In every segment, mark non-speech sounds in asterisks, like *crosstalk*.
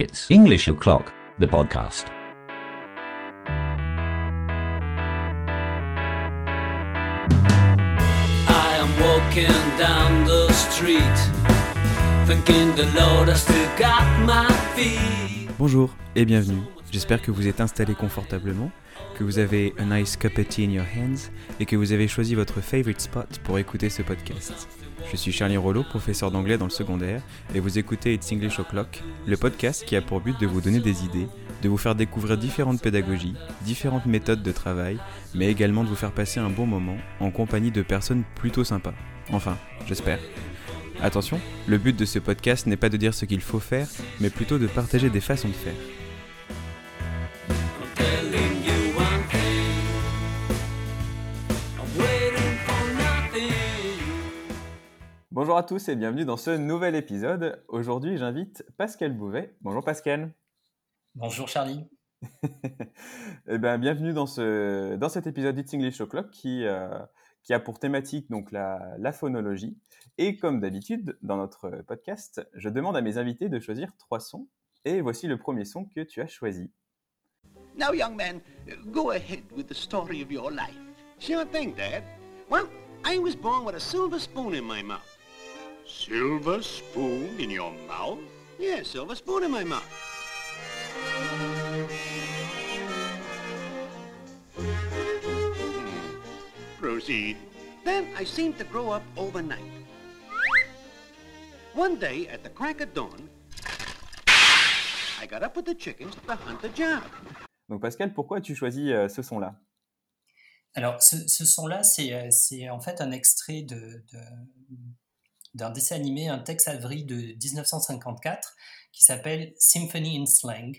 It's English O'Clock, the podcast. I am walking down the street, thinking the Lord has still got my feet. Bonjour et bienvenue. J'espère que vous êtes installé confortablement, que vous avez a nice cup of tea in your hands et que vous avez choisi votre favorite spot pour écouter ce podcast. Je suis Charlie Rollo, professeur d'anglais dans le secondaire, et vous écoutez It's English O'Clock, le podcast qui a pour but de vous donner des idées, de vous faire découvrir différentes pédagogies, différentes méthodes de travail, mais également de vous faire passer un bon moment en compagnie de personnes plutôt sympas. Enfin, j'espère. Attention, le but de ce podcast n'est pas de dire ce qu'il faut faire, mais plutôt de partager des façons de faire. Bonjour à tous et bienvenue dans ce nouvel épisode. Aujourd'hui, j'invite Pascal Bouvet. Bonjour Pascal. Bonjour Charlie. *laughs* Eh ben, bienvenue dans, ce, dans cet épisode d'It's English O'Clock qui, euh, qui a pour thématique donc la, la phonologie. Et comme d'habitude, dans notre podcast, je demande à mes invités de choisir trois sons. Et voici le premier son que tu as choisi. Now, young man, go ahead with the story of your life. Sure thing, Dad. Well, I was born with a silver spoon in my mouth. Silver spoon in your mouth? Yeah, silver spoon in my mouth. Proceed. Then I seemed to grow up overnight. One day, at the crack of dawn, I got up with the chickens to hunt a job. Donc Pascal, pourquoi tu choisis euh, ce son-là? Alors, ce, ce son-là, c'est euh, c'est en fait un extrait de, de- d'un dessin animé, un Tex Avery de 1954 qui s'appelle Symphony in Slang.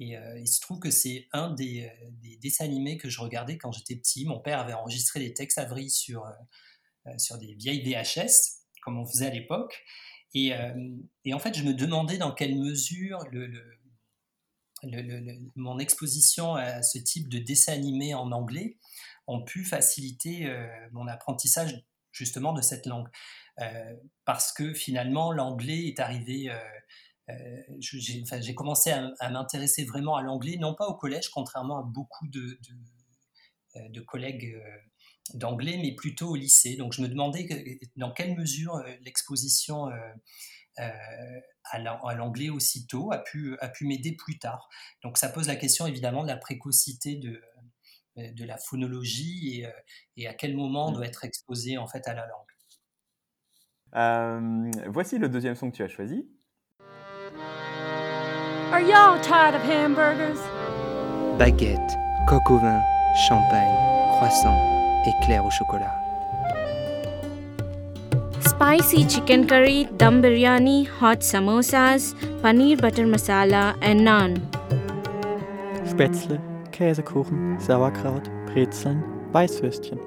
Et euh, il se trouve que c'est un des, euh, des dessins animés que je regardais quand j'étais petit. Mon père avait enregistré des Tex Avery sur, euh, sur des vieilles VHS, comme on faisait à l'époque. Et, et en fait, je me demandais dans quelle mesure le, le- le- mon exposition à ce type de dessin animé en anglais ont pu faciliter mon apprentissage justement de cette langue. Euh, parce que finalement, l'anglais est arrivé. euh, euh, j'ai enfin, commencé à, à m'intéresser vraiment à l'anglais, non pas au collège, contrairement à beaucoup de, de, de collègues d'anglais, mais plutôt au lycée. Donc je me demandais que- dans quelle mesure euh, l'exposition euh, euh, à la- à l'anglais aussitôt a pu, a pu m'aider plus tard. Donc ça pose la question évidemment de la précocité de, de la phonologie et, et à quel moment on Mm. doit être exposé en fait à la langue. Euh, Voici le deuxième son que tu as choisi. Are y'all tired of hamburgers? baguette, coq au vin, champagne, croissant, éclair au chocolat. Spicy chicken curry, dum biryani, hot samosas, paneer butter masala, and naan. Spätzle, Käsekuchen, Sauerkraut, Brezeln, Weißwürstchen.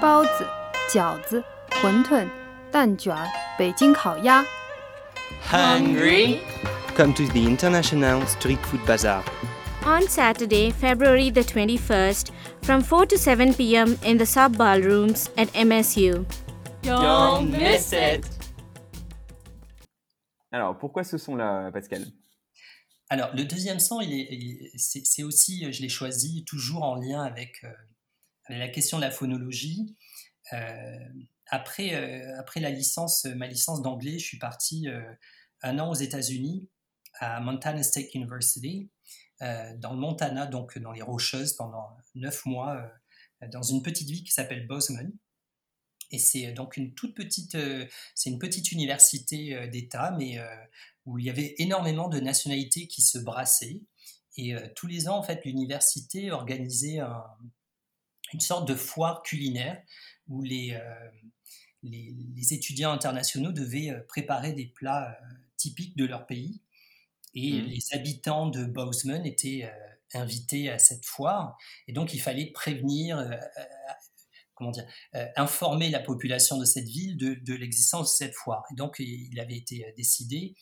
包子、饺子、馄饨、 蛋卷儿、北京烤鸭。 Hungry? Come to the International Street Food Bazaar. On Saturday, February the 21st, from 4 to 7 p.m. in the sub ballrooms at MSU. Don't miss it! Alors, pourquoi ce son-là, Pascal Alors, le deuxième son, il est, il- c'est c'est aussi, je l'ai choisi toujours en lien avec, euh, avec la question de la phonologie. Euh, après, euh, après la licence, ma licence d'anglais, je suis parti euh, un an aux États-Unis, à Montana State University, euh, dans le Montana, donc dans les Rocheuses, pendant neuf mois, euh, dans une petite ville qui s'appelle Bozeman. Et c'est donc une toute petite, euh, c'est une petite université euh, d'État, mais euh, où il y avait énormément de nationalités qui se brassaient. Et euh, tous les ans, en fait, l'université organisait un- une sorte de foire culinaire où les, euh, les, les étudiants internationaux devaient euh, préparer des plats euh, typiques de leur pays. Et Mhm. les habitants de Bozeman étaient invités à cette foire. Et donc, il fallait prévenir, euh, euh, comment dire, euh, informer la population de cette ville de, de l'existence de cette foire. Et donc, il avait été décidé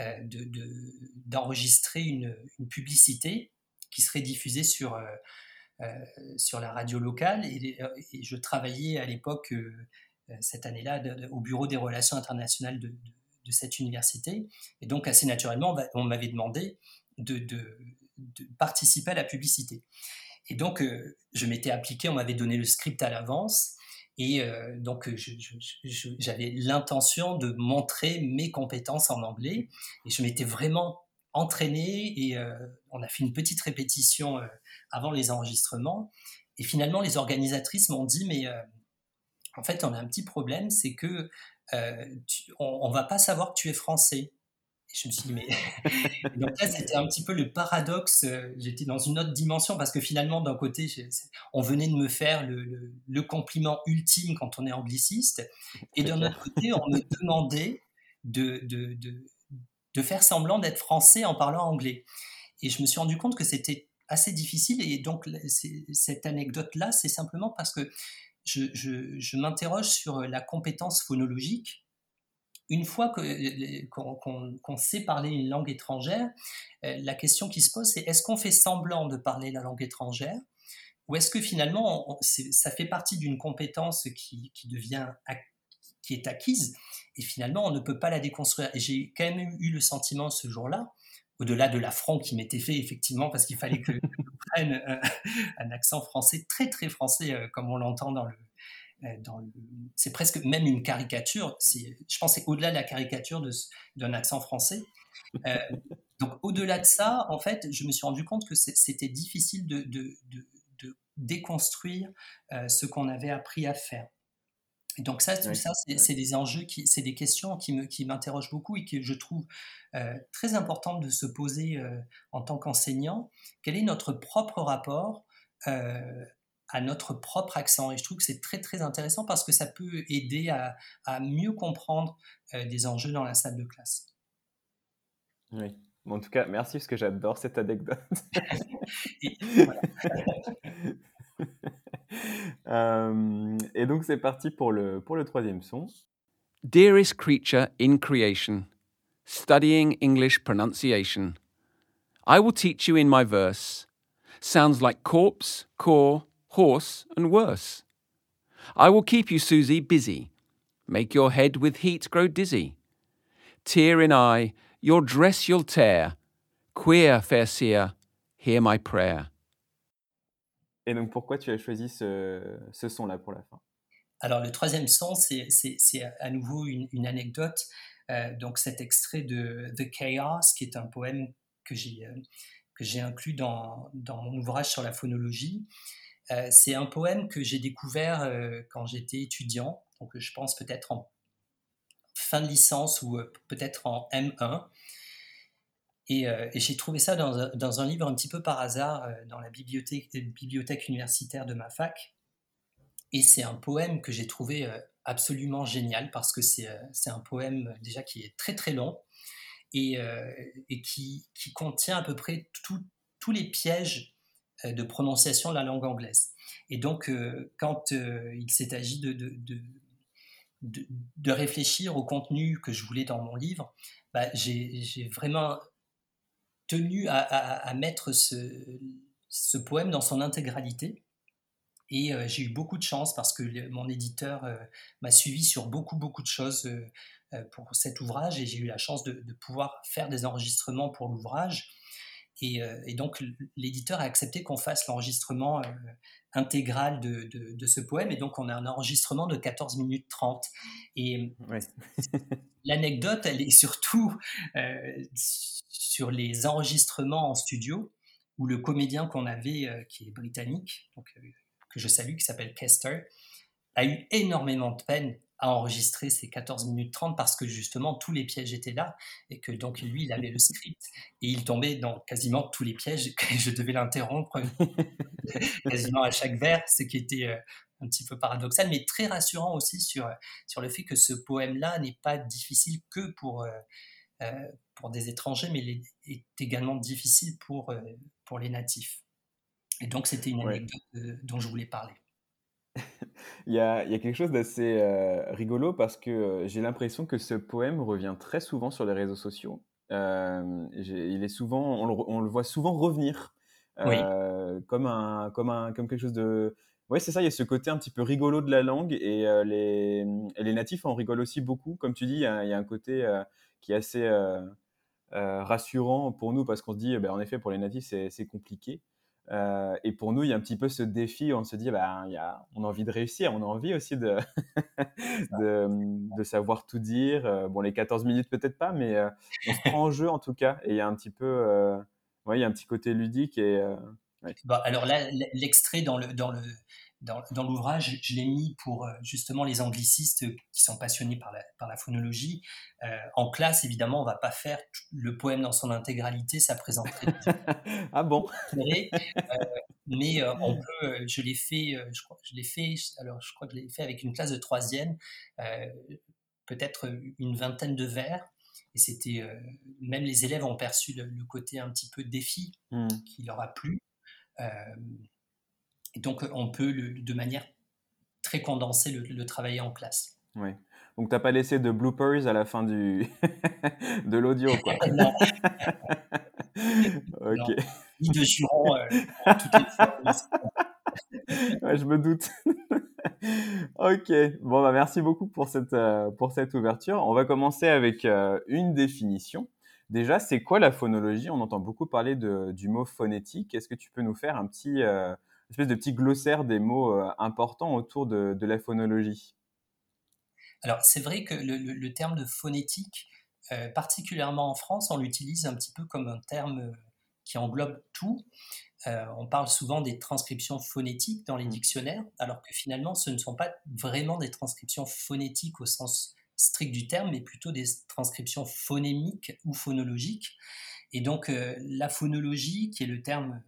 euh, de- de- d'enregistrer une, une publicité qui serait diffusée sur, sur la radio locale. Et, euh, je travaillais à l'époque, euh, euh, cette année-là, au Bureau des relations internationales de, de- cette université. Et donc, assez naturellement, on m'avait demandé de, participer à la publicité. Et donc, je m'étais appliqué, on m'avait donné le script à l'avance. Et donc, j'avais l'intention de montrer mes compétences en anglais. Et je m'étais vraiment entraîné et on a fait une petite répétition avant les enregistrements. Et finalement, les organisatrices m'ont dit, mais en fait, on a un petit problème, c'est que on, ne va pas savoir que tu es français. Et je me suis dit, mais. *laughs* donc là, c'était un petit peu le paradoxe. J'étais dans une autre dimension parce que finalement, d'un côté, on venait de me faire le, compliment ultime quand on est angliciste. Et d'un autre côté, on me demandait de, de, de, de faire semblant d'être français en parlant anglais. Et je me suis rendu compte que c'était assez difficile. Et donc, cette anecdote-là, c'est simplement parce que je, m'interroge sur la compétence phonologique. Une fois qu'on sait parler une langue étrangère, euh, la question qui se pose, c'est est-ce qu'on fait semblant de parler la langue étrangère ou est-ce que finalement, ça fait partie d'une compétence qui, devient qui est acquise et finalement on ne peut pas la déconstruire. Et j'ai quand même eu le sentiment ce jour-là au-delà de l'affront qui m'était fait effectivement parce qu'il fallait que je *laughs* prenne un, accent français très très français euh, comme on l'entend dans le euh, dans le, c'est presque même une caricature. C'est, je pense, c'est au-delà de la caricature de, d'un accent français. Euh, donc, au-delà de ça, en fait, je me suis rendu compte que c'était difficile de, de, de déconstruire ce qu'on avait appris à faire. Et donc ça, tout ça, c'est des enjeux, qui, c'est des questions qui, me, qui m'interrogent beaucoup et que je trouve euh, très importantes de se poser euh, en tant qu'enseignant. Quel est notre propre rapport euh, à notre propre accent? Et je trouve que c'est très très intéressant parce que ça peut aider à, à mieux comprendre des enjeux dans la salle de classe. Oui. En tout cas, merci parce que j'adore cette anecdote. *laughs* et, *laughs* *laughs* *laughs* Euh, et donc c'est parti pour le, pour le troisième son. Dearest creature in creation, studying English pronunciation. I will teach you in my verse. Sounds like corpse, core, horse, and worse. I will keep you, Susie, busy. Make your head with heat grow dizzy. Tear in eye, your dress you'll tear. Queer, fair seer, hear my prayer. Et donc, pourquoi tu as choisi ce, son-là pour la fin? Alors, le troisième son, c'est à nouveau une, anecdote. Euh, donc, cet extrait de The Chaos, qui est un poème que j'ai euh, inclus dans, mon ouvrage sur la phonologie. Euh, c'est un poème que j'ai découvert quand j'étais étudiant, donc je pense peut-être en fin de licence ou peut-être en M1. Euh, et, j'ai trouvé ça dans dans un, livre un petit peu par hasard euh, dans la bibliothèque, euh, universitaire de ma fac. Et c'est un poème que j'ai trouvé absolument génial parce que c'est un poème déjà qui est très très long et, et qui, qui, contient à peu près tous les pièges de prononciation de la langue anglaise. Et donc, quand il s'est agi de, de, de, de, réfléchir au contenu que je voulais dans mon livre, bah, j'ai vraiment tenu à, mettre ce, poème dans son intégralité. Et euh, j'ai eu beaucoup de chance parce que mon éditeur euh, m'a suivi sur beaucoup, beaucoup de choses euh, pour cet ouvrage et j'ai eu la chance de, pouvoir faire des enregistrements pour l'ouvrage. Et, donc l'éditeur a accepté qu'on fasse l'enregistrement intégral de, ce poème. Et donc on a un enregistrement de 14 minutes 30. Et *laughs* l'anecdote, elle est surtout sur les enregistrements en studio, où le comédien qu'on avait, euh, qui est britannique, donc, euh, que je salue, qui s'appelle Kester, a eu énormément de peine à enregistrer ces 14 minutes 30 parce que justement tous les pièges étaient là et que donc lui il avait le script et il tombait dans quasiment tous les pièges que je devais l'interrompre *laughs* quasiment à chaque vers ce qui était euh, un petit peu paradoxal mais très rassurant aussi sur, sur le fait que ce poème là n'est pas difficile que pour euh, pour des étrangers, mais il est également difficile pour, euh, pour les natifs. Et donc, c'était une anecdote euh, dont je voulais parler. Il, y a, il, y a, quelque chose d'assez rigolo parce que j'ai l'impression que ce poème revient très souvent sur les réseaux sociaux. il est souvent, on le, on le, voit souvent revenir comme, un, comme, un, comme quelque chose de, Ouais, c'est ça, il y a ce côté un petit peu rigolo de la langue et euh, les, les natifs en rigolent aussi beaucoup. Comme tu dis, il y a, il y a un côté euh, qui est assez euh, euh, rassurant pour nous parce qu'on se dit, eh ben, en effet, pour les natifs, c'est c'est compliqué. Euh, et pour nous, il y a un petit peu ce défi, on se dit, il y a, on a envie de réussir, on a envie aussi de, *laughs* de, de savoir tout dire. Euh, Bon, les 14 minutes, peut-être pas, mais euh, on se prend en jeu en tout cas. Et il y a un petit peu, euh, ouais, il y a un petit côté ludique et. ouais. Bah, alors là, l'extrait dans le dans le dans, dans l'ouvrage, je l'ai mis pour euh, justement les anglicistes qui sont passionnés par la, par la phonologie. Euh, en classe, évidemment, on va pas faire le poème dans son intégralité, ça présenterait *laughs* ah bon? Euh, mais euh, on peut, je l'ai fait, je crois, je l'ai fait. Alors, je crois que je l'ai fait avec une classe de troisième, peut-être une vingtaine de vers. Et c'était même les élèves ont perçu le, le côté un petit peu défi Hmm. qui leur a plu. Euh, et donc, on peut le- de manière très condensée le, le travailler en classe. Ouais. Donc t'as pas laissé de bloopers à la fin du *laughs* de l'audio, quoi. *laughs* Non. *laughs* ok. Ni de jurons euh, pour toutes les fois. Ouais, je me doute. ok. Bon bah merci beaucoup pour cette euh, pour cette ouverture. On va commencer avec euh, une définition. Déjà, c'est quoi la phonologie? On entend beaucoup parler de, du mot phonétique. Est-ce que tu peux nous faire un petit euh, espèce de petit glossaire des mots euh, importants autour de, de la phonologie Alors, c'est vrai que le, le- le terme de phonétique, euh, particulièrement en France, on l'utilise un petit peu comme un terme euh, qui englobe tout. Euh, on parle souvent des transcriptions phonétiques dans les dictionnaires, alors que finalement, ce ne sont pas vraiment des transcriptions phonétiques au sens strict du terme, mais plutôt des transcriptions phonémiques ou phonologiques. Et donc, euh, la phonologie, qui est le terme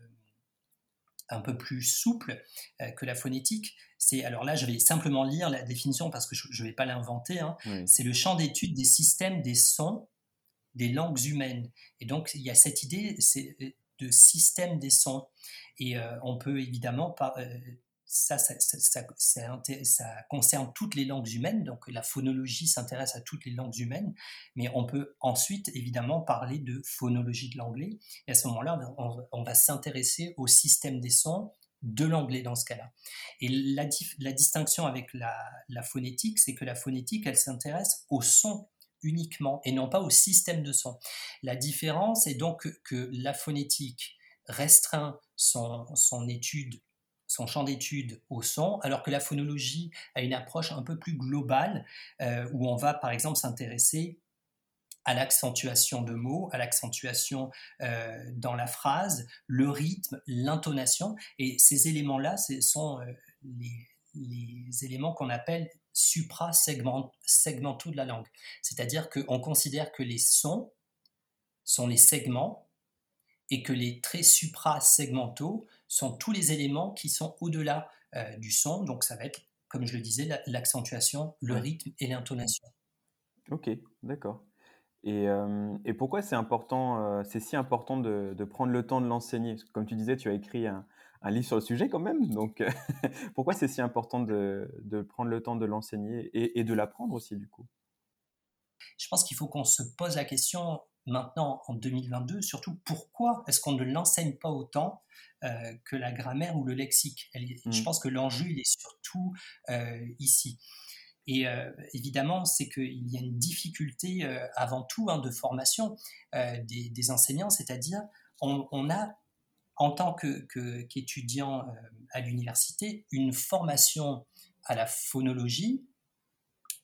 un peu plus souple euh, que la phonétique, c'est alors là je vais simplement lire la définition parce que je ne vais pas l'inventer. hein. Oui. C'est le champ d'étude des systèmes des sons des langues humaines. Et donc il y a cette idée c'est euh, de système des sons. Et euh, on peut évidemment euh, ça, ça, ça, concerne toutes les langues humaines, donc la phonologie s'intéresse à toutes les langues humaines, mais on peut ensuite évidemment parler de phonologie de l'anglais, et à ce moment-là, on, va- s'intéresser au système des sons de l'anglais dans ce cas-là. Et la, distinction avec la, phonétique, c'est que la phonétique, elle s'intéresse au son uniquement et non pas au système de son. La différence est donc que, la phonétique restreint son étude son champ d'étude au son, alors que la phonologie a une approche un peu plus globale, euh, où on va par exemple s'intéresser à l'accentuation de mots, à l'accentuation euh, dans la phrase, le rythme, l'intonation. Et ces éléments-là, ce sont euh, les, éléments qu'on appelle supra-segmentaux de la langue. C'est-à-dire qu'on considère que les sons sont les segments et que les traits supra-segmentaux sont tous les éléments qui sont au-delà euh, du son. Donc ça va être, comme je le disais, la- l'accentuation, le rythme et l'intonation. Ok, d'accord. Et, euh, et pourquoi c'est important, euh, c'est si important de, de prendre le temps de l'enseigner? Comme tu disais, tu as écrit un, un livre sur le sujet quand même. Donc, *laughs* pourquoi c'est si important de, de prendre le temps de l'enseigner et, et de l'apprendre aussi, du coup? Je pense qu'il faut qu'on se pose la question maintenant en 2022, surtout pourquoi est-ce qu'on ne l'enseigne pas autant euh, que la grammaire ou le lexique? Elle Je Mm. pense que l'enjeu, il est surtout euh, ici. Et euh, évidemment, c'est qu'il y a une difficulté avant tout hein, de formation des, des enseignants, c'est-à-dire on, on a en tant que- qu'étudiant à l'université une formation à la phonologie,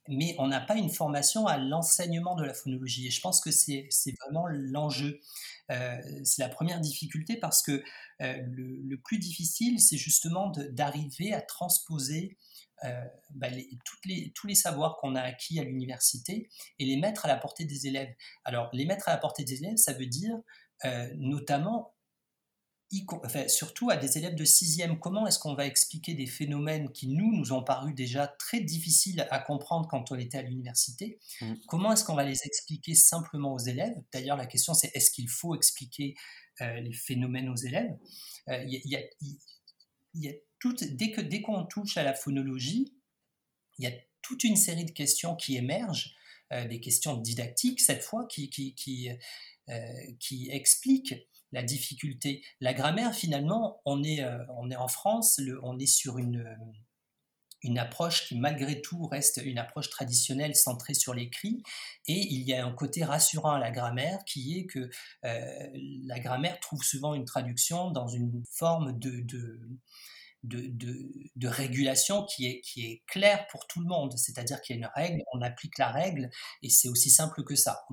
mais on n'a pas une formation à l'enseignement de la phonologie. Et je pense que c'est vraiment l'enjeu. Euh, c'est la première difficulté parce que euh, le, plus difficile, c'est justement d'arriver à transposer euh, bah, tous les savoirs qu'on a acquis à l'université et les mettre à la portée des élèves. Alors, les mettre à la portée des élèves, ça veut dire notamment enfin, surtout à des élèves de sixième, comment est-ce qu'on va expliquer des phénomènes qui nous nous ont paru déjà très difficiles à comprendre quand on était à l'université? Mm. Comment est-ce qu'on va les expliquer simplement aux élèves? D'ailleurs, la question c'est est-ce qu'il faut expliquer euh, les phénomènes aux élèves? Euh, y a- il y a- il- il y a toute- dès que dès qu'on touche à la phonologie, il y a toute une série de questions qui émergent, euh, des questions didactiques cette fois, qui, qui, qui, qui explique la difficulté. La grammaire, finalement, on est, est en France, on est sur une, une approche qui malgré tout reste une approche traditionnelle centrée sur l'écrit et il y a un côté rassurant à la grammaire qui est que la grammaire trouve souvent une traduction dans une forme de, de de, régulation qui est, qui est claire pour tout le monde. C'est-à-dire qu'il y a une règle, on applique la règle, et c'est aussi simple que ça.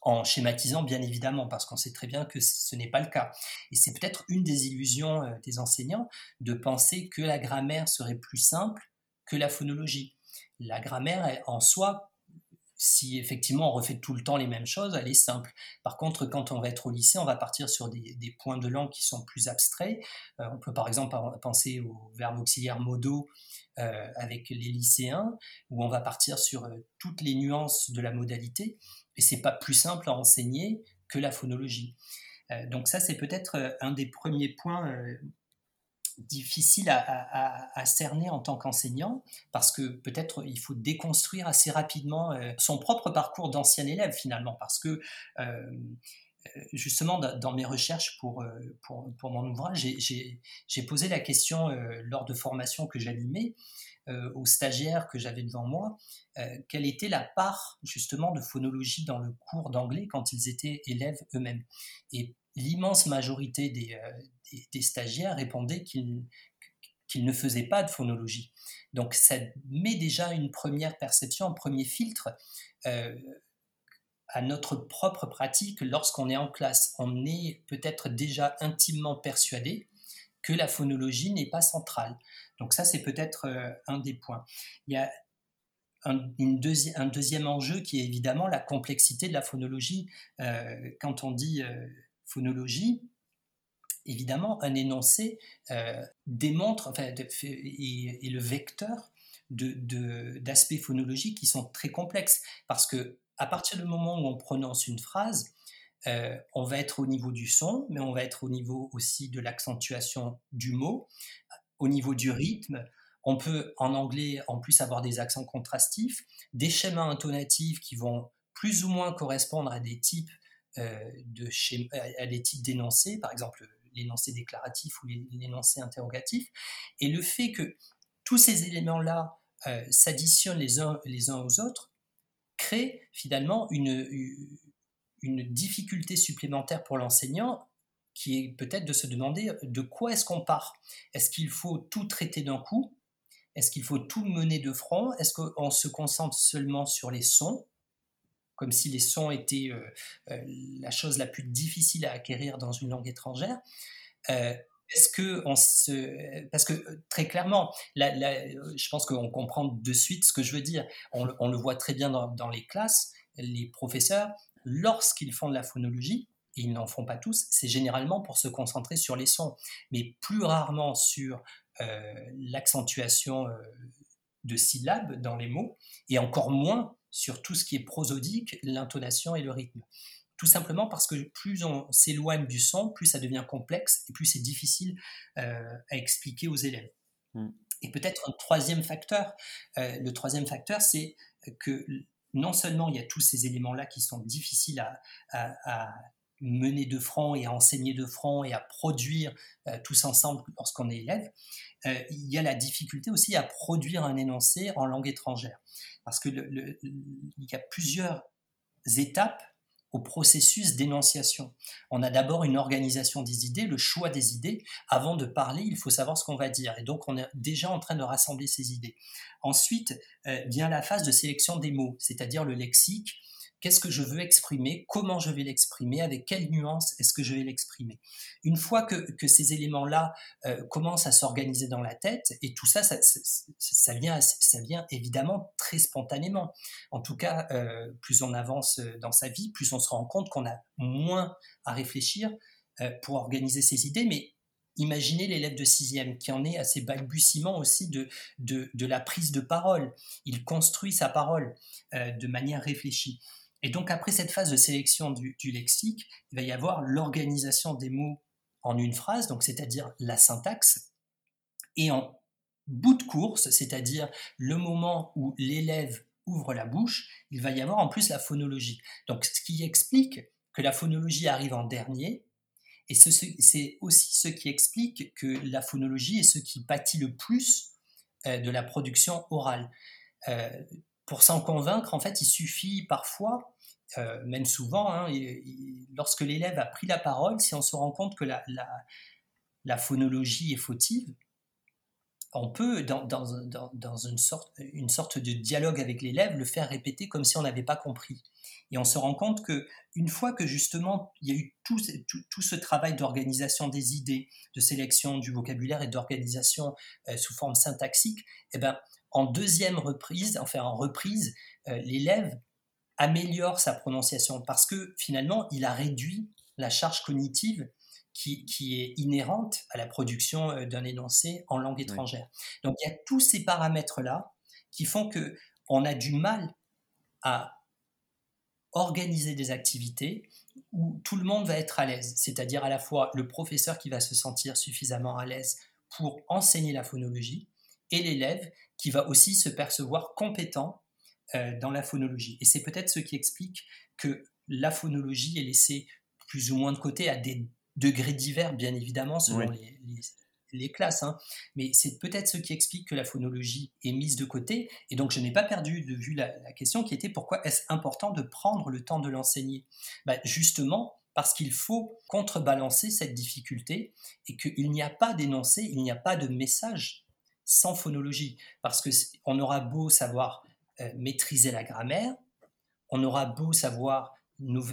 En schématisant, bien évidemment, parce qu'on sait très bien que ce n'est pas le cas. Et c'est peut-être une des illusions euh, des enseignants de penser que la grammaire serait plus simple que la phonologie. La grammaire, en soi, si effectivement on refait tout le temps les mêmes choses, elle est simple. Par contre, quand on va être au lycée, on va partir sur des, points de langue qui sont plus abstraits. Euh, on peut par exemple penser au verbe auxiliaire modo euh, avec les lycéens, où on va partir sur toutes les nuances de la modalité. Et c'est pas plus simple à enseigner que la phonologie. donc ça, c'est peut-être un des premiers points difficile à, cerner en tant qu'enseignant parce que peut-être il faut déconstruire assez rapidement euh, son propre parcours d'ancien élève finalement parce que euh, euh, justement dans mes recherches pour, pour, pour mon ouvrage j'ai posé la question lors de formations que j'animais aux stagiaires que j'avais devant moi quelle était la part justement de phonologie dans le cours d'anglais quand ils étaient élèves eux-mêmes et l'immense majorité des, des, stagiaires répondaient qu'ils ne faisaient pas de phonologie. Donc ça met déjà une première perception, un premier filtre euh, à notre propre pratique lorsqu'on est en classe. On est peut-être déjà intimement persuadé que la phonologie n'est pas centrale. Donc ça, c'est peut-être euh, un des points. Il y a un, deuxième enjeu qui est évidemment la complexité de la phonologie. Euh, quand on dit phonologie, évidemment, un énoncé euh, démontre, enfin, est, le vecteur d'aspects de, phonologiques qui sont très complexes. Parce que à partir du moment où on prononce une phrase, euh, on va être au niveau du son, mais on va être au niveau aussi de l'accentuation du mot, au niveau du rythme. On peut en anglais en plus avoir des accents contrastifs, des schémas intonatifs qui vont plus ou moins correspondre à des types euh, d'énoncés, par exemple l'énoncé déclaratif ou l'énoncé interrogatif. Et le fait que tous ces éléments-là euh, s'additionnent les uns, les uns aux autres crée finalement une, difficulté supplémentaire pour l'enseignant qui est peut-être de se demander de quoi est-ce qu'on part? Est-ce qu'il faut tout traiter d'un coup? Est-ce qu'il faut tout mener de front? Est-ce qu'on se concentre seulement sur les sons? Comme si les sons étaient euh, euh, la chose la plus difficile à acquérir dans une langue étrangère. Euh, parce que très clairement, je pense qu'on comprend de suite ce que je veux dire. On, le voit très bien dans, les classes, les professeurs, lorsqu'ils font de la phonologie, et ils n'en font pas tous, c'est généralement pour se concentrer sur les sons, mais plus rarement sur l'accentuation de syllabes dans les mots, et encore moins sur tout ce qui est prosodique, l'intonation et le rythme. Tout simplement parce que plus on s'éloigne du son, plus ça devient complexe et plus c'est difficile euh, à expliquer aux élèves. Mm. Et peut-être un troisième facteur, euh, le troisième facteur, c'est que non seulement il y a tous ces éléments-là qui sont difficiles à, mener de front et à enseigner de front et à produire euh, tous ensemble lorsqu'on est élève, il y a la difficulté aussi à produire un énoncé en langue étrangère parce que il y a plusieurs étapes au processus d'énonciation. On a d'abord une organisation des idées, le choix des idées. Avant de parler, il faut savoir ce qu'on va dire. Et donc, on est déjà en train de rassembler ces idées. Ensuite euh, vient la phase de sélection des mots, c'est-à-dire le lexique, qu'est-ce que je veux exprimer, comment je vais l'exprimer, avec quelle nuance est-ce que je vais l'exprimer. Une fois que, ces éléments-là euh, commencent à s'organiser dans la tête, et tout ça ça, vient, ça vient évidemment très spontanément. En tout cas, euh, plus on avance dans sa vie, plus on se rend compte qu'on a moins à réfléchir euh, pour organiser ses idées, mais Imaginez l'élève de sixième qui en est à ses balbutiements aussi de, la prise de parole. Il construit sa parole de manière réfléchie. Et donc après cette phase de sélection du, lexique, il va y avoir l'organisation des mots en une phrase, donc c'est-à-dire la syntaxe, et en bout de course, c'est-à-dire le moment où l'élève ouvre la bouche, il va y avoir en plus la phonologie. Donc ce qui explique que la phonologie arrive en dernier. Et c'est aussi ce qui explique que la phonologie est ce qui pâtit le plus euh, de la production orale. Euh, pour s'en convaincre, en fait, il suffit parfois, euh, même souvent, hein, lorsque l'élève a pris la parole, si on se rend compte que la, phonologie est fautive, on peut, dans, une, sorte, une sorte de dialogue avec l'élève, le faire répéter comme si on n'avait pas compris. Et on se rend compte que une fois que justement il y a eu tout, tout, ce travail d'organisation des idées, de sélection du vocabulaire et d'organisation euh, sous forme syntaxique, eh ben, en deuxième reprise, enfin en reprise, euh, l'élève améliore sa prononciation parce que finalement il a réduit la charge cognitive qui, est inhérente à la production euh, d'un énoncé en langue étrangère. Donc il y a tous ces paramètres-là qui font que on a du mal à organiser des activités où tout le monde va être à l'aise, c'est-à-dire à la fois le professeur qui va se sentir suffisamment à l'aise pour enseigner la phonologie et l'élève qui va aussi se percevoir compétent euh, dans la phonologie. Et c'est peut-être ce qui explique que la phonologie est laissée plus ou moins de côté à des degrés divers, bien évidemment, selon les, classes. Hein. Mais c'est peut-être ce qui explique que la phonologie est mise de côté. Et donc, je n'ai pas perdu de vue la, question qui était pourquoi est-ce important de prendre le temps de l'enseigner? Bah, Justement, parce qu'il faut contrebalancer cette difficulté et qu'il n'y a pas d'énoncé, il n'y a pas de message sans phonologie. Parce qu'on aura beau savoir euh, maîtriser la grammaire, on aura beau savoir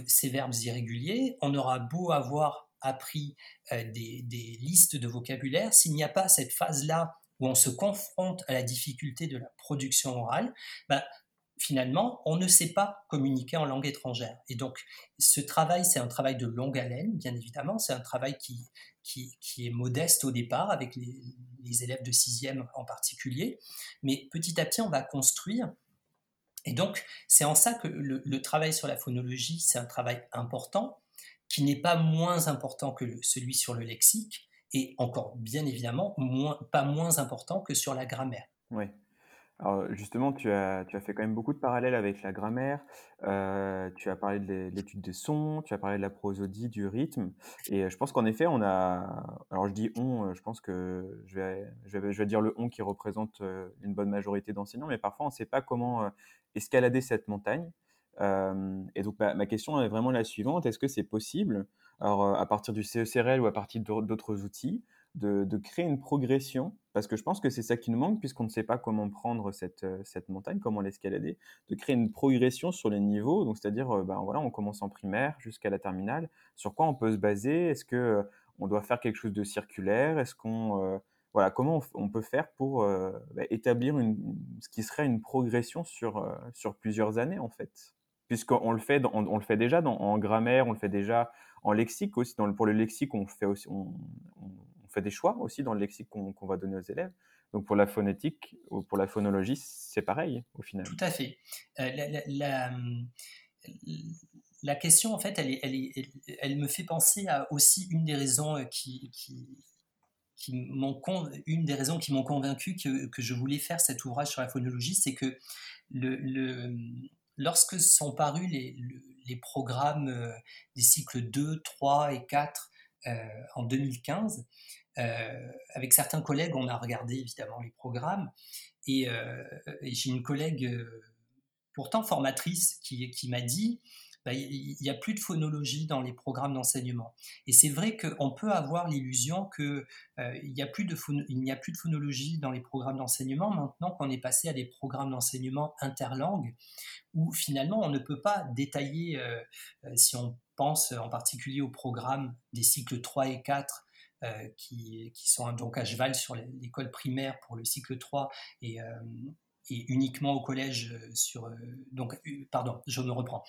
ces verbes irréguliers, on aura beau avoir appris euh, des, listes de vocabulaire, s'il n'y a pas cette phase-là où on se confronte à la difficulté de la production orale, bah, finalement, on ne sait pas communiquer en langue étrangère. Et donc, ce travail, c'est un travail de longue haleine, bien évidemment. C'est un travail qui, qui, est modeste au départ, avec les, élèves de sixième en particulier. Mais petit à petit, on va construire. Et donc, c'est en ça que le travail sur la phonologie, c'est un travail important qui n'est pas moins important que celui sur le lexique, et encore bien évidemment pas moins important que sur la grammaire. Oui. Alors justement, tu as, tu as fait quand même beaucoup de parallèles avec la grammaire. Euh, tu as parlé de l'étude des sons, tu as parlé de la prosodie, du rythme. Et je pense qu'en effet, on a. Alors je dis on, je pense que je vais, je vais, je vais dire le on qui représente euh, une bonne majorité d'enseignants, mais parfois on ne sait pas comment euh, escalader cette montagne et donc ma, question est vraiment la suivante est-ce que c'est possible, alors à partir du CECRL ou à partir d'autres outils, de, créer une progression Parce que je pense que c'est ça qui nous manque puisqu'on ne sait pas comment prendre cette, cette montagne, comment l'escalader, de créer une progression sur les niveaux. Donc c'est-à-dire, ben voilà, on commence en primaire jusqu'à la terminale. Sur quoi on peut se baser? Est-ce que on doit faire quelque chose de circulaire? Est-ce qu'on voilà, comment on, peut faire pour bah, établir une, ce qui serait une progression sur, sur plusieurs années en fait? Puisqu'on le fait, on, le fait déjà en grammaire, on le fait déjà en lexique aussi. pour le lexique, on fait aussi, fait des choix aussi dans le lexique qu'on va donner aux élèves. Donc pour la phonétique ou pour la phonologie, c'est pareil au final. Tout à fait. Euh, la, question, en fait, elle, me fait penser à aussi une des raisons euh, qui, qui une des raisons qui m'ont convaincu que, je voulais faire cet ouvrage sur la phonologie, c'est que lorsque sont parus les, programmes euh, des cycles 2, 3 et 4 euh, en 2015, euh, avec certains collègues, on a regardé évidemment les programmes. Et, j'ai une collègue, pourtant formatrice, qui, m'a dit bah, il n'y a plus de phonologie dans les programmes d'enseignement. Et c'est vrai qu'on peut avoir l'illusion qu'il euh, n'y a, plus de phonologie dans les programmes d'enseignement maintenant qu'on est passé à des programmes d'enseignement interlangues, où finalement on ne peut pas détailler, euh, euh, si on pense en particulier aux programmes des cycles 3 et 4, qui, qui, sont donc à cheval sur l'école primaire pour le cycle 3 et, et uniquement au collège euh, sur... Euh, donc, euh, pardon, je me reprends.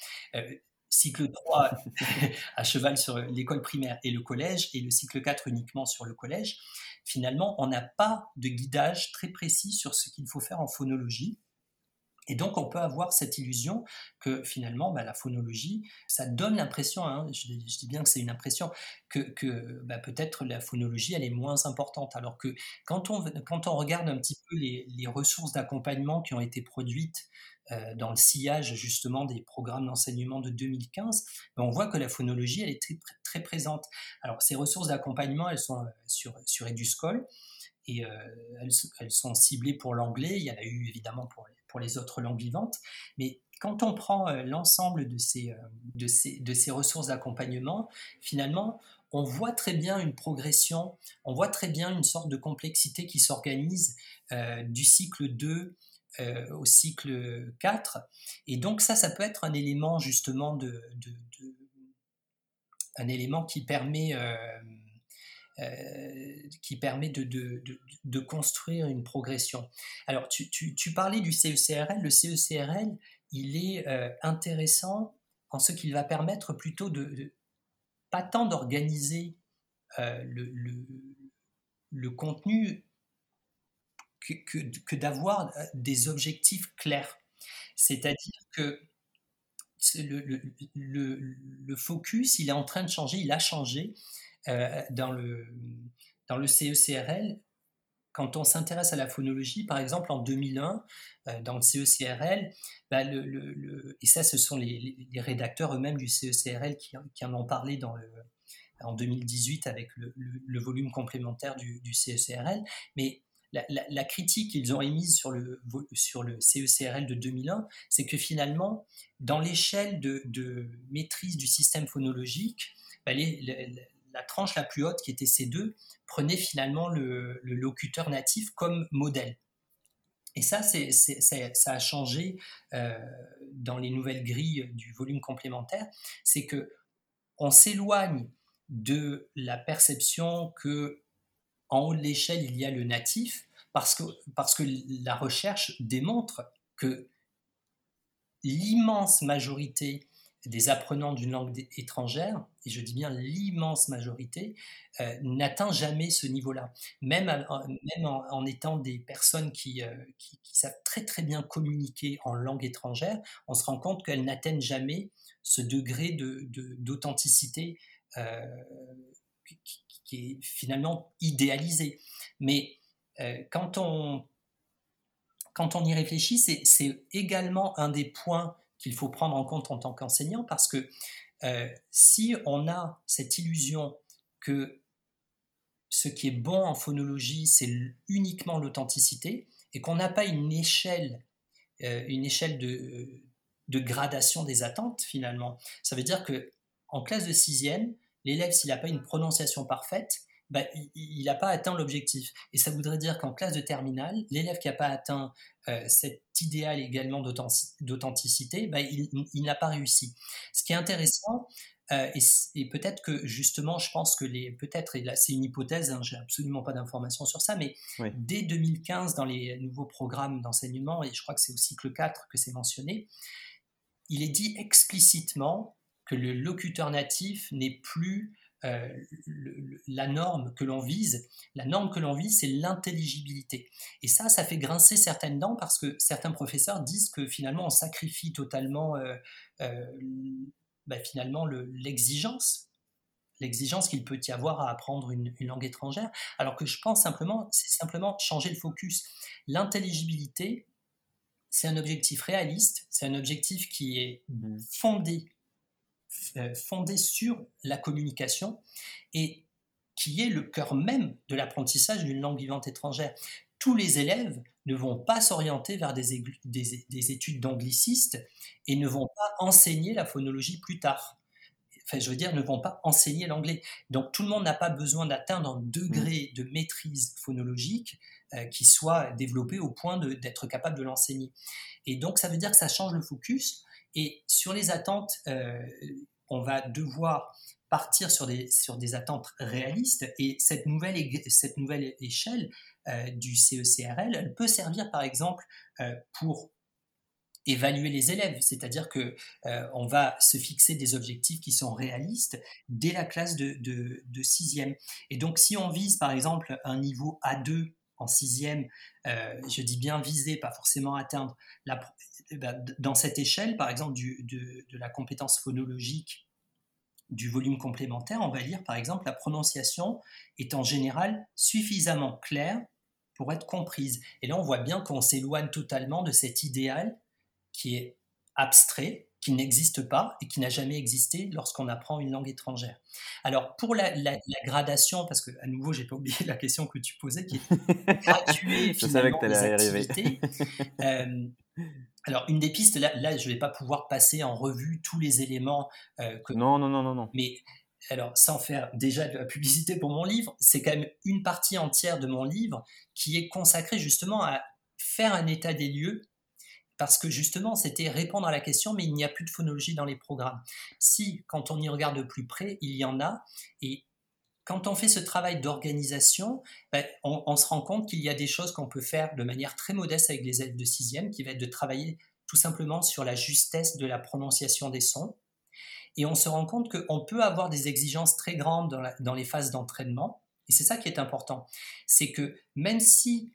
cycle 3 *laughs* à cheval sur l'école primaire et le collège, et le cycle 4 uniquement sur le collège, finalement, on n'a pas de guidage très précis sur ce qu'il faut faire en phonologie. Et donc, on peut avoir cette illusion que finalement, bah, la phonologie, ça donne l'impression, hein, je, dis bien que c'est une impression, que, bah, peut-être la phonologie, elle est moins importante. Alors que quand on, regarde un petit peu les, ressources d'accompagnement qui ont été produites euh, dans le sillage justement des programmes d'enseignement de 2015, bah, on voit que la phonologie, elle est très, présente. Alors, ces ressources d'accompagnement, elles sont euh, sur, sur EduSchool et euh, elles, elles, sont ciblées pour l'anglais. Il y en a eu évidemment pour pour les autres langues vivantes. Mais quand on prend euh, l'ensemble de ces, euh, de, ces, de ces ressources d'accompagnement, finalement, on voit très bien une progression, on voit très bien une sorte de complexité qui s'organise euh, du cycle 2 au cycle 4. Et donc ça, ça peut être un élément justement de, de, un élément qui permet qui permet de, de, de, construire une progression. Alors, tu, tu, parlais du CECRL. Le CECRL, il est euh, intéressant en ce qu'il va permettre plutôt de, pas tant d'organiser euh, le, le, le, contenu que, que, d'avoir des objectifs clairs. C'est-à-dire que le, le, focus, il est en train de changer, il a changé. Euh, dans, le, CECRL, quand on s'intéresse à la phonologie, par exemple en 2001, euh, dans le CECRL, bah, et ça ce sont les, rédacteurs eux-mêmes du CECRL qui, en ont parlé en 2018 avec le, volume complémentaire du, CECRL, mais la, critique qu'ils ont émise sur le, CECRL de 2001, c'est que finalement, dans l'échelle de, maîtrise du système phonologique, bah, la tranche la plus haute, qui était C2, prenait finalement le, locuteur natif comme modèle. Et ça, c'est, ça a changé euh, dans les nouvelles grilles du volume complémentaire. C'est que on s'éloigne de la perception que en haut de l'échelle il y a le natif, parce que, parce que la recherche démontre que l'immense majorité des apprenants d'une langue étrangère, et je dis bien l'immense majorité, euh, n'atteint jamais ce niveau-là. Même, même en, étant des personnes qui, euh, qui, savent très très bien communiquer en langue étrangère, on se rend compte qu'elles n'atteignent jamais ce degré d'authenticité de, euh, qui, qui, est finalement idéalisé. Mais quand on quand on y réfléchit, c'est également un des points qu'il faut prendre en compte en tant qu'enseignant parce que euh, si on a cette illusion que ce qui est bon en phonologie, c'est uniquement l'authenticité et qu'on n'a pas une échelle, euh, une échelle de, de, gradation des attentes finalement, ça veut dire que en classe de sixième, l'élève, s'il n'a pas une prononciation parfaite, bah, il n'a pas atteint l'objectif. Et ça voudrait dire qu'en classe de terminale, l'élève qui n'a pas atteint euh, cet idéal également d'authenticité, bah, il, n'a pas réussi. Ce qui est intéressant, euh, et, peut-être que justement, je pense que les, peut-être, et là c'est une hypothèse, hein, j'ai absolument pas d'informations sur ça, mais dès 2015, dans les nouveaux programmes d'enseignement, et je crois que c'est au cycle 4 que c'est mentionné, il est dit explicitement que le locuteur natif n'est plus euh, la norme que l'on vise, la norme que l'on vise, c'est l'intelligibilité. Et ça, ça fait grincer certaines dents parce que certains professeurs disent que finalement on sacrifie totalement euh, euh, bah, finalement l'exigence, l'exigence qu'il peut y avoir à apprendre une, langue étrangère, alors que je pense simplement, c'est simplement changer le focus. L'intelligibilité, c'est un objectif réaliste, c'est un objectif qui est mmh. fondé fondée sur la communication et qui est le cœur même de l'apprentissage d'une langue vivante étrangère. Tous les élèves ne vont pas s'orienter vers des, des, études d'anglicistes et ne vont pas enseigner la phonologie plus tard. Enfin, je veux dire, ne vont pas enseigner l'anglais. Donc, tout le monde n'a pas besoin d'atteindre un degré de maîtrise phonologique euh, qui soit développé au point d'être capable de l'enseigner. Et donc, ça veut dire que ça change le focus. Et sur les attentes, euh, on va devoir partir sur des, sur des attentes réalistes. Et cette nouvelle, cette nouvelle échelle euh, du CECRL, elle peut servir par exemple euh, pour évaluer les élèves, c'est-à-dire que on va se fixer des objectifs qui sont réalistes dès la classe de, de, de, sixième. Et donc si on vise par exemple un niveau A2 en sixième, euh, je dis bien viser, pas forcément atteindre, eh ben, dans cette échelle, par exemple, de, la compétence phonologique du volume complémentaire, on va lire par exemple la prononciation est en général suffisamment claire pour être comprise. Et là, on voit bien qu'on s'éloigne totalement de cet idéal qui est abstrait, qui n'existe pas et qui n'a jamais existé lorsqu'on apprend une langue étrangère. Alors pour la, gradation, parce que à nouveau j'ai pas *laughs* oublié la question que tu posais, qui est *laughs* graduer finalement les activités. euh, alors une des pistes, là, là je vais pas pouvoir passer en revue tous les éléments euh, que. Non non non non non. Mais alors sans faire déjà de la publicité pour mon livre, c'est quand même une partie entière de mon livre qui est consacrée justement à faire un état des lieux parce que justement, c'était répondre à la question, mais il n'y a plus de phonologie dans les programmes. Si, quand on y regarde de plus près, il y en a, et quand on fait ce travail d'organisation, ben, on, se rend compte qu'il y a des choses qu'on peut faire de manière très modeste avec les élèves de sixième, qui va être de travailler tout simplement sur la justesse de la prononciation des sons. Et on se rend compte qu'on peut avoir des exigences très grandes dans, dans les phases d'entraînement. Et c'est ça qui est important. C'est que même si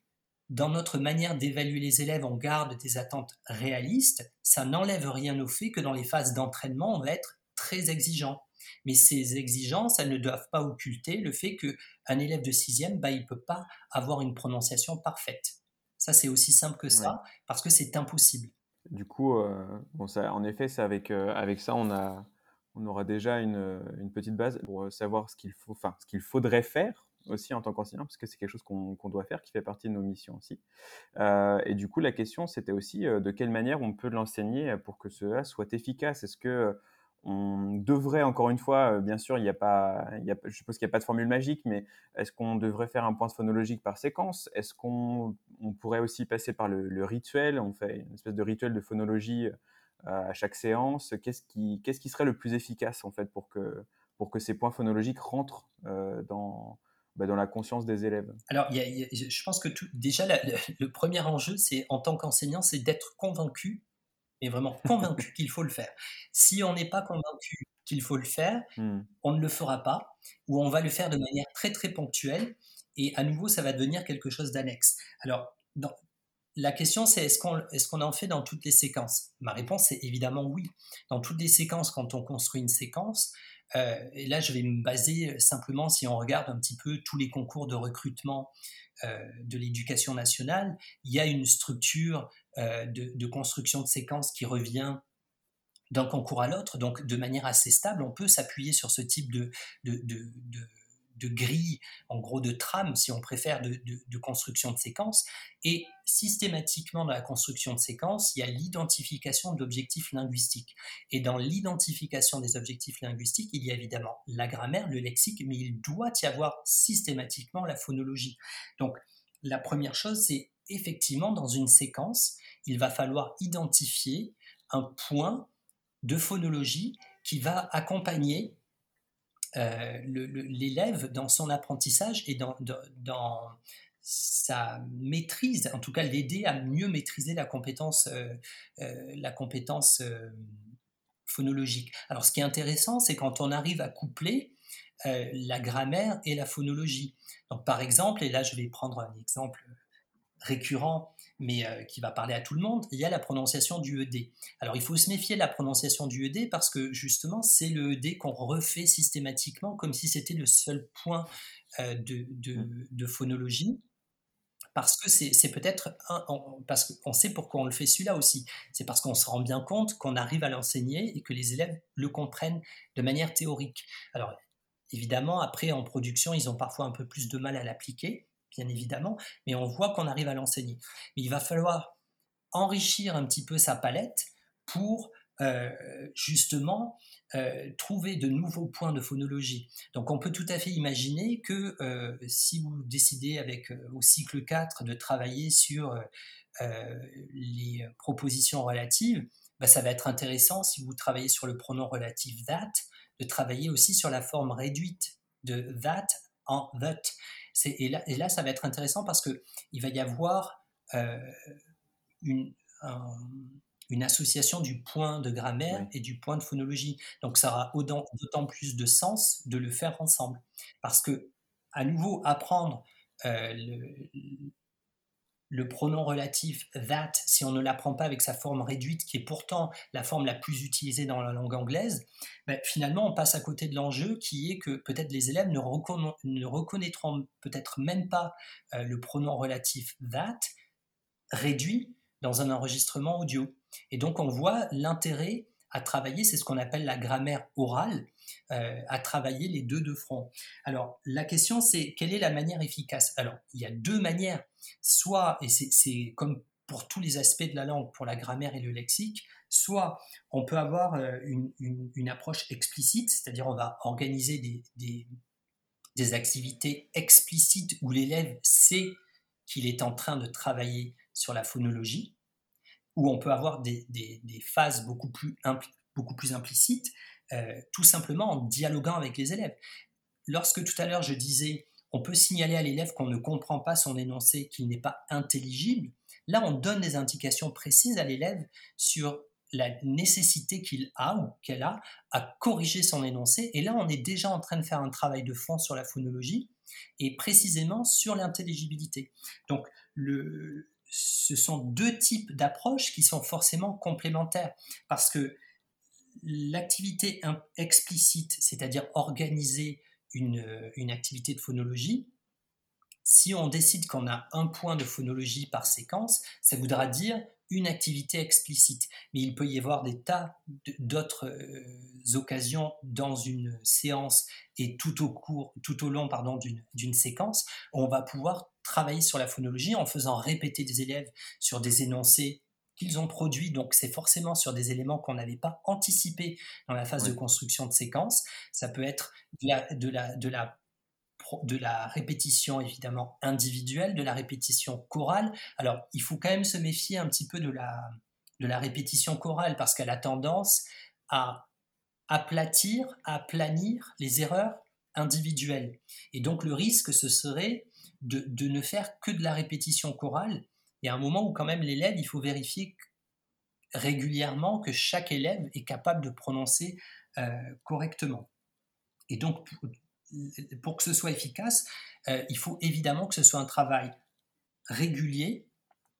dans notre manière d'évaluer les élèves, on garde des attentes réalistes, ça n'enlève rien au fait que dans les phases d'entraînement, on va être très exigeant. Mais ces exigences, elles ne doivent pas occulter le fait qu'un élève de sixième, bah, il ne peut pas avoir une prononciation parfaite. Ça, c'est aussi simple que ça, parce que c'est impossible. Du coup, euh, bon, ça, en effet, c'est avec, euh, avec ça, on, a, on aura déjà une, une petite base pour euh, savoir ce qu'il faut, ce qu'il faudrait faire aussi en tant qu'enseignant, parce que c'est quelque chose qu'on doit faire, qui fait partie de nos missions aussi. Euh, et du coup, la question, c'était aussi euh, de quelle manière on peut l'enseigner pour que cela soit efficace? Est-ce que on devrait, encore une fois, euh, bien sûr, il n'y a pas, y a, je suppose qu'il n'y a pas de formule magique, mais est-ce qu'on devrait faire un point phonologique par séquence? Est-ce qu'on on pourrait aussi passer par le, rituel? On fait une espèce de rituel de phonologie à chaque séance. Qu'est-ce qui, qu'est-ce qui serait le plus efficace, en fait, pour que, pour que ces points phonologiques rentrent dans, bah, dans la conscience des élèves Alors, je pense que tout, déjà, le premier enjeu, c'est en tant qu'enseignant, c'est d'être convaincu, et vraiment convaincu *laughs* qu'il faut le faire. Si on n'est pas convaincu qu'il faut le faire, mmh. on ne le fera pas, ou on va le faire de manière très très ponctuelle, et à nouveau, ça va devenir quelque chose d'annexe. Alors, dans, la question, c'est est-ce qu'on est qu'on en fait dans toutes les séquences? Ma réponse est évidemment oui. Dans toutes les séquences, quand on construit une séquence, euh, et là, je vais me baser euh, simplement, si on regarde un petit peu tous les concours de recrutement euh, de l'éducation nationale, il y a une structure de, construction de séquences qui revient d'un concours à l'autre, donc de manière assez stable. On peut s'appuyer sur ce type de, grille, en gros de trame, si on préfère, de, construction de séquences. Et systématiquement, dans la construction de séquences, il y a l'identification d'objectifs linguistiques. Et dans l'identification des objectifs linguistiques, il y a évidemment la grammaire, le lexique, mais il doit y avoir systématiquement la phonologie. Donc, la première chose, c'est effectivement, dans une séquence, il va falloir identifier un point de phonologie qui va accompagner l'élève dans son apprentissage et dans, dans, sa maîtrise, en tout cas l'aider à mieux maîtriser la compétence, euh, euh, la compétence phonologique. Alors ce qui est intéressant, c'est quand on arrive à coupler la grammaire et la phonologie. Donc par exemple, et là je vais prendre un exemple récurrent, mais euh, qui va parler à tout le monde, il y a la prononciation du ED. Alors il faut se méfier de la prononciation du ED parce que justement c'est le ED qu'on refait systématiquement comme si c'était le seul point euh, de, de, de, phonologie. Parce que c'est peut-être parce qu'on sait pourquoi on le fait celui-là aussi. C'est parce qu'on se rend bien compte qu'on arrive à l'enseigner et que les élèves le comprennent de manière théorique. Alors évidemment, après en production, ils ont parfois un peu plus de mal à l'appliquer bien évidemment, mais on voit qu'on arrive à l'enseigner. Mais il va falloir enrichir un petit peu sa palette pour euh, justement euh, trouver de nouveaux points de phonologie. Donc on peut tout à fait imaginer que euh, si vous décidez avec au cycle 4 de travailler sur les propositions relatives, bah, ça va être intéressant si vous travaillez sur le pronom relatif that, de travailler aussi sur la forme réduite de that en that. Et là, et là, ça va être intéressant parce qu'il va y avoir euh, une, une, association du point de grammaire et du point de phonologie. Donc ça aura d'autant plus de sens de le faire ensemble. Parce que, à nouveau, apprendre euh, le, le pronom relatif that, si on ne l'apprend pas avec sa forme réduite, qui est pourtant la forme la plus utilisée dans la langue anglaise, ben, finalement on passe à côté de l'enjeu qui est que peut-être les élèves ne, reconnaîtront peut-être même pas euh, le pronom relatif that réduit dans un enregistrement audio. Et donc on voit l'intérêt à travailler, c'est ce qu'on appelle la grammaire orale, euh, à travailler les deux de front. Alors la question c'est quelle est la manière efficace? Alors il y a deux manières, soit, et c'est comme pour tous les aspects de la langue, pour la grammaire et le lexique, soit on peut avoir euh, une, approche explicite, c'est-à-dire on va organiser des, activités explicites où l'élève sait qu'il est en train de travailler sur la phonologie, où on peut avoir des, phases beaucoup plus, beaucoup plus implicites, euh, tout simplement en dialoguant avec les élèves. Lorsque tout à l'heure je disais on peut signaler à l'élève qu'on ne comprend pas son énoncé, qu'il n'est pas intelligible, là on donne des indications précises à l'élève sur la nécessité qu'il a ou qu'elle a à corriger son énoncé. Et là, on est déjà en train de faire un travail de fond sur la phonologie et précisément sur l'intelligibilité. Donc, ce sont deux types d'approches qui sont forcément complémentaires parce que l'activité explicite, c'est-à-dire organiser une, activité de phonologie, si on décide qu'on a un point de phonologie par séquence, ça voudra dire une activité explicite. Mais il peut y avoir des tas d'autres euh, occasions dans une séance et tout au cours, tout au long d'une séquence, on va pouvoir travailler sur la phonologie en faisant répéter des élèves sur des énoncés qu'ils ont produits. Donc c'est forcément sur des éléments qu'on n'avait pas anticipés dans la phase de construction de séquence. Ça peut être de la, de la, de la de la répétition évidemment individuelle, de la répétition chorale. Alors, il faut quand même se méfier un petit peu de la, de la répétition chorale parce qu'elle a tendance à aplatir, à planir les erreurs individuelles. Et donc, le risque, ce serait de, de ne faire que de la répétition chorale. Il y a un moment où quand même l'élève, il faut vérifier régulièrement que chaque élève est capable de prononcer euh, correctement. Et donc, pour que ce soit efficace, euh, il faut évidemment que ce soit un travail régulier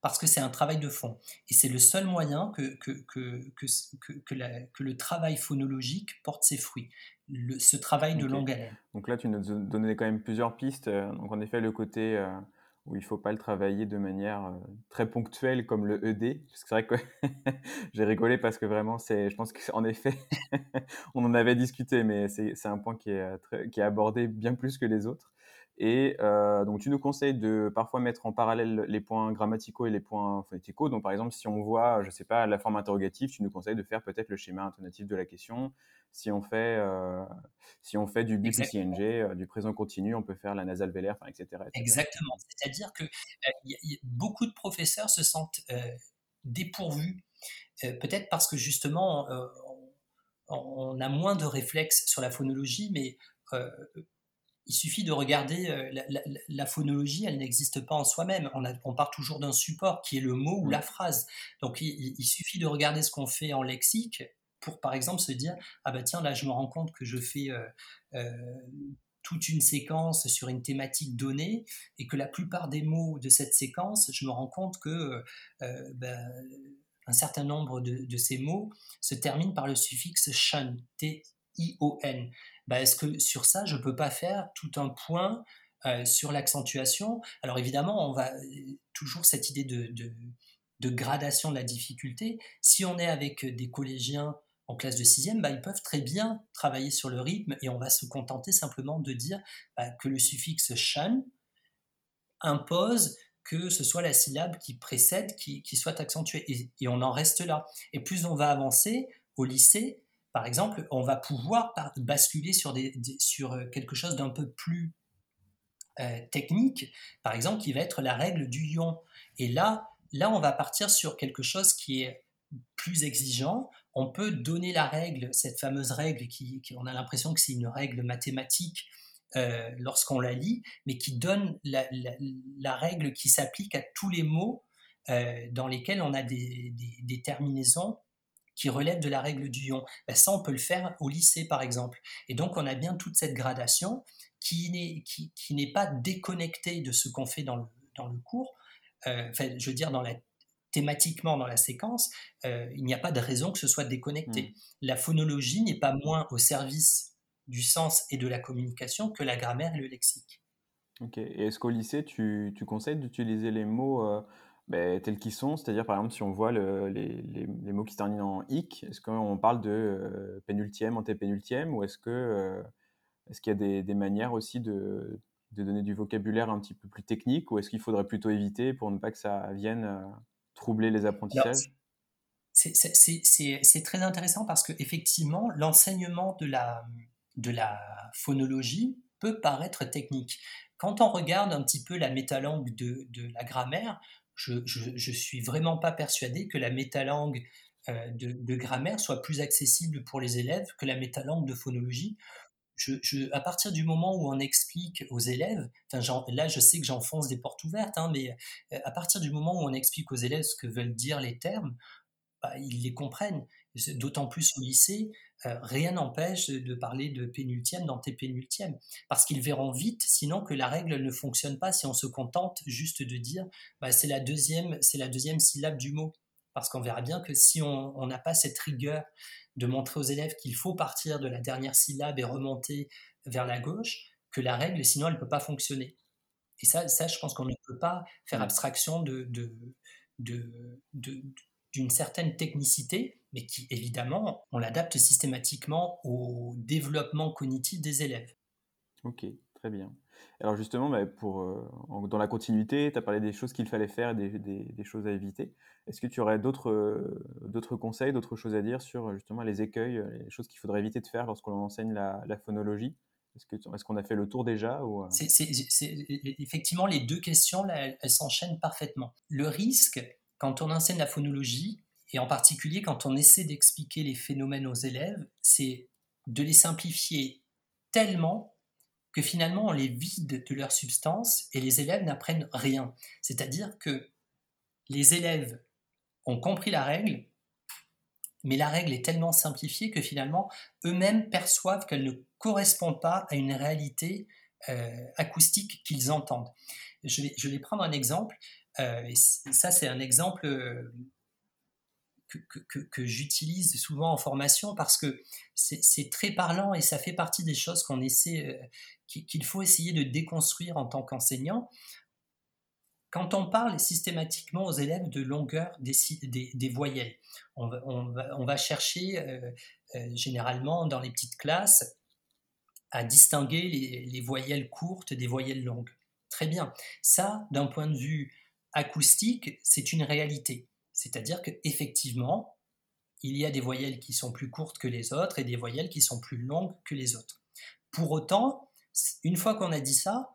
parce que c'est un travail de fond. Et c'est le seul moyen que, que, que, que, que le travail phonologique porte ses fruits, ce travail de longue haleine. Donc là, tu nous donnais quand même plusieurs pistes. Euh, donc en effet, le côté euh, où il ne faut pas le travailler de manière euh, très ponctuelle comme le ED. C'est vrai que *laughs* j'ai rigolé parce que vraiment, je pense qu'en effet, *laughs* on en avait discuté, mais c'est, un point qui est, euh, qui est abordé bien plus que les autres. Et euh, donc, tu nous conseilles de parfois mettre en parallèle les points grammaticaux et les points phonéticaux. Donc, par exemple, si on voit, je ne sais pas, la forme interrogative, tu nous conseilles de faire peut-être le schéma intonatif de la question. Si on fait, euh, si on fait du BPCNG, euh, du présent continu, on peut faire la nasale vélaire, etc., etc., Exactement. C'est-à-dire que beaucoup de professeurs se sentent dépourvus, peut-être parce que justement, on a moins de réflexes sur la phonologie, mais il suffit de regarder euh, la, phonologie, elle n'existe pas en soi-même. On, on, part toujours d'un support qui est le mot ou la phrase. Donc il, suffit de regarder ce qu'on fait en lexique pour par exemple se dire ah bah tiens là je me rends compte que je fais euh, euh, toute une séquence sur une thématique donnée et que la plupart des mots de cette séquence, je me rends compte que bah, un certain nombre de, ces mots se terminent par le suffixe shun, T-I-O-N. Bah, est-ce que sur ça, je peux pas faire tout un point euh, sur l'accentuation? Alors évidemment, on va euh, toujours cette idée de, gradation de la difficulté. Si on est avec des collégiens en classe de sixième, bah, ils peuvent très bien travailler sur le rythme et on va se contenter simplement de dire bah, que le suffixe shan impose que ce soit la syllabe qui précède qui, soit accentuée. Et, on en reste là. Et plus on va avancer au lycée, par exemple, on va pouvoir basculer sur euh, quelque chose d'un peu plus euh, technique, par exemple, qui va être la règle du ion. Et là, là, on va partir sur quelque chose qui est plus exigeant. On peut donner la règle, cette fameuse règle qui, on a l'impression que c'est une règle mathématique euh, lorsqu'on la lit, mais qui donne la, règle qui s'applique à tous les mots dans lesquels on a des, terminaisons qui relèvent de la règle du ion. Ben, ça, on peut le faire au lycée, par exemple. Et donc, on a bien toute cette gradation qui n'est pas déconnectée de ce qu'on fait dans le, dans le cours, euh, enfin, je veux dire, dans la, thématiquement dans la séquence, euh, il n'y a pas de raison que ce soit déconnecté. Mm. La phonologie n'est pas moins au service du sens et de la communication que la grammaire et le lexique. Ok. Et est-ce qu'au lycée, tu, tu conseilles d'utiliser les mots euh, ben, tels qu'ils sont? C'est-à-dire, par exemple, si on voit le- les, les- les mots qui se terminent en ic, est-ce qu'on parle de euh, pénultième, antépénultième, ou est-ce que euh, est-ce qu'il y a des, des manières aussi de, de donner du vocabulaire un petit peu plus technique, ou est-ce qu'il faudrait plutôt éviter pour ne pas que ça vienne troubler les apprentissages c'est- très intéressant parce que effectivement, l'enseignement de la, de la phonologie peut paraître technique. Quand on regarde un petit peu la métalangue de, de la grammaire, je, je, je suis vraiment pas persuadé que la métalangue euh, de, de grammaire soit plus accessible pour les élèves que la métalangue de phonologie. À partir du moment où on explique aux élèves, là je sais que j'enfonce des portes ouvertes, hein, mais euh, à partir du moment où on explique aux élèves ce que veulent dire les termes, bah, ils les comprennent. D'autant plus au lycée, euh, rien n'empêche de parler de pénultième dans tes pénultièmes, parce qu'ils verront vite, sinon que la règle ne fonctionne pas si on se contente juste de dire bah, c'est la deuxième, c'est la deuxième syllabe du mot, parce qu'on verra bien que si on n'a pas cette rigueur de montrer aux élèves qu'il faut partir de la dernière syllabe et remonter vers la gauche, que la règle, sinon elle ne peut pas fonctionner. Et ça, ça, je pense qu'on ne peut pas faire abstraction de, de, de, de- d'une certaine technicité, mais qui, évidemment, on l'adapte systématiquement au développement cognitif des élèves. Ok, très bien. Alors justement, bah, pour, euh, dans la continuité, tu as parlé des choses qu'il fallait faire des, choses à éviter. Est-ce que tu aurais d'autres euh, d'autres conseils, d'autres choses à dire sur justement les écueils, euh, les choses qu'il faudrait éviter de faire lorsqu'on enseigne la, phonologie? Est-ce qu'on a fait le tour déjà effectivement, les deux questions, là, elles s'enchaînent parfaitement. Le risque, quand on enseigne la phonologie, et en particulier quand on essaie d'expliquer les phénomènes aux élèves, c'est de les simplifier tellement que finalement on les vide de leur substance et les élèves n'apprennent rien. C'est-à-dire que les élèves ont compris la règle, mais la règle est tellement simplifiée que finalement eux-mêmes perçoivent qu'elle ne correspond pas à une réalité euh, acoustique qu'ils entendent. Je vais, prendre un exemple, euh, et ça c'est un exemple euh, que, que- j'utilise souvent en formation parce que c'est très parlant et ça fait partie des choses qu'on essaie, qu'il faut essayer de déconstruire en tant qu'enseignant. Quand on parle systématiquement aux élèves de longueur des, des- voyelles, on va chercher euh, euh, généralement dans les petites classes à distinguer les, les voyelles courtes des voyelles longues. Très bien. Ça, d'un point de vue acoustique, c'est une réalité. C'est-à-dire qu'effectivement, il y a des voyelles qui sont plus courtes que les autres et des voyelles qui sont plus longues que les autres. Pour autant, une fois qu'on a dit ça,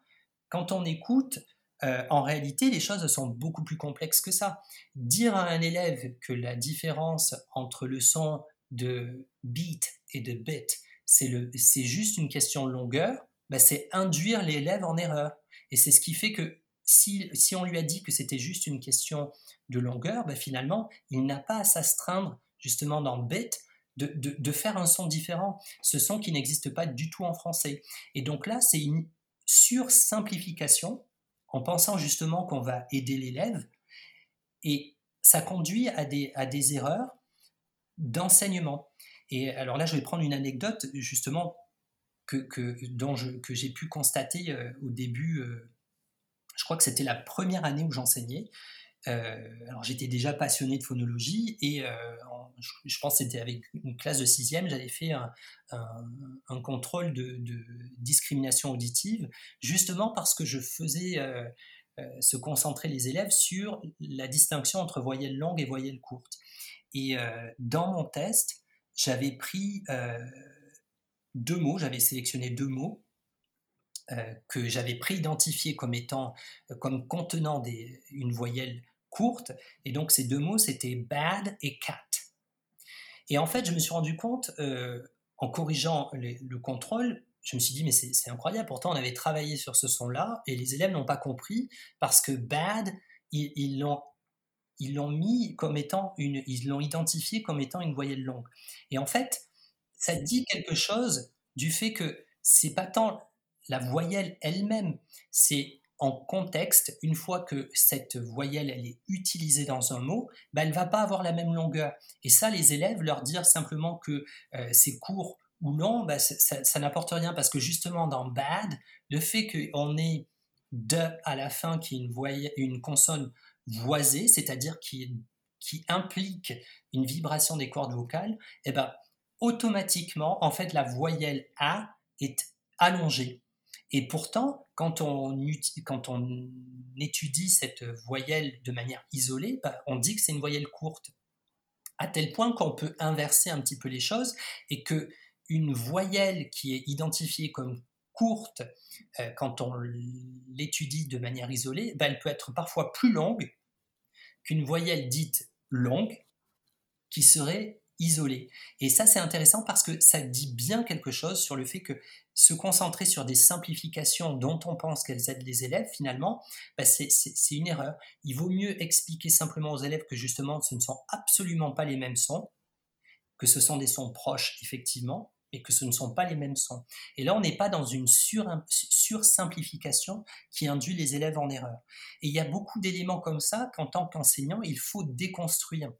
quand on écoute, euh, en réalité, les choses sont beaucoup plus complexes que ça. Dire à un élève que la différence entre le son de beat et de bit, c'est juste une question de longueur, ben, c'est induire l'élève en erreur. Et c'est ce qui fait que si, si on lui a dit que c'était juste une question de longueur, ben, finalement, il n'a pas à s'astreindre justement dans bit de, faire un son différent, ce son qui n'existe pas du tout en français. Et donc là, c'est une sursimplification en pensant justement qu'on va aider l'élève et ça conduit à des, erreurs d'enseignement. Et alors là, je vais prendre une anecdote justement que, j'ai pu constater euh, au début, euh, je crois que c'était la première année où j'enseignais. Euh, alors j'étais déjà passionné de phonologie et je, pense que c'était avec une classe de sixième, j'avais fait un, contrôle de, discrimination auditive, justement parce que je faisais euh, euh, se concentrer les élèves sur la distinction entre voyelles longues et voyelles courtes. Et euh, dans mon test, j'avais pris deux mots, j'avais sélectionné deux mots que j'avais préidentifiés comme étant, comme contenant une voyelle courte. Et donc ces deux mots, c'était bad et cat. Et en fait, je me suis rendu compte, euh, en corrigeant les- le contrôle, je me suis dit, mais c'est incroyable, pourtant on avait travaillé sur ce son-là, et les élèves n'ont pas compris, parce que bad, ils ils l'ont ils l'ont mis comme étant une, ils l'ont identifié comme étant une voyelle longue. Et en fait, ça dit quelque chose du fait que c'est pas tant la voyelle elle-même, c'est en contexte, une fois que cette voyelle elle est utilisée dans un mot, bah, elle va pas avoir la même longueur. Et ça, les élèves, leur dire simplement que euh, c'est court ou long, bah, ça, n'apporte rien parce que justement dans bad, le fait qu'on ait de à la fin qui est une, voyelle, une consonne voisée, c'est-à-dire qui, implique une vibration des cordes vocales, et eh ben, automatiquement, en fait, la voyelle A est allongée. Et pourtant, quand on, étudie cette voyelle de manière isolée, bah, on dit que c'est une voyelle courte. À tel point qu'on peut inverser un petit peu les choses et que une voyelle qui est identifiée comme courte, euh, quand on l'étudie de manière isolée, bah, elle peut être parfois plus longue qu'une voyelle dite longue, qui serait isolée. Et ça, c'est intéressant parce que ça dit bien quelque chose sur le fait que se concentrer sur des simplifications dont on pense qu'elles aident les élèves, finalement, bah, c'est une erreur. Il vaut mieux expliquer simplement aux élèves que justement, ce ne sont absolument pas les mêmes sons, que ce sont des sons proches, effectivement, et que ce ne sont pas les mêmes sons. Et là, on n'est pas dans une sursimplification qui induit les élèves en erreur. Et il y a beaucoup d'éléments comme ça qu'en tant qu'enseignant, il faut déconstruire.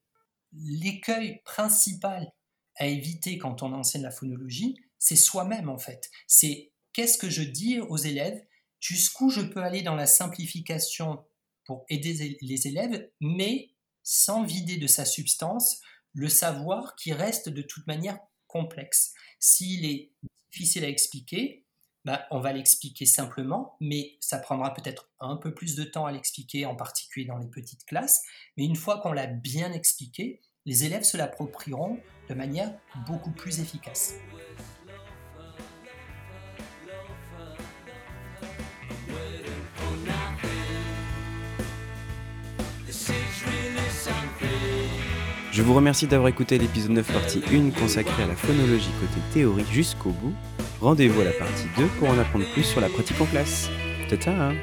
L'écueil principal à éviter quand on enseigne la phonologie, c'est soi-même en fait. C'est qu'est-ce que je dis aux élèves, jusqu'où je peux aller dans la simplification pour aider les élèves, mais sans vider de sa substance le savoir qui reste de toute manière complexe. S'il est difficile à expliquer, bah, on va l'expliquer simplement, mais ça prendra peut-être un peu plus de temps à l'expliquer, en particulier dans les petites classes. Mais une fois qu'on l'a bien expliqué, les élèves se l'approprieront de manière beaucoup plus efficace. Je vous remercie d'avoir écouté l'épisode 9 partie 1 consacré à la phonologie côté théorie jusqu'au bout. Rendez-vous à la partie 2 pour en apprendre plus sur la pratique en classe. Tata hein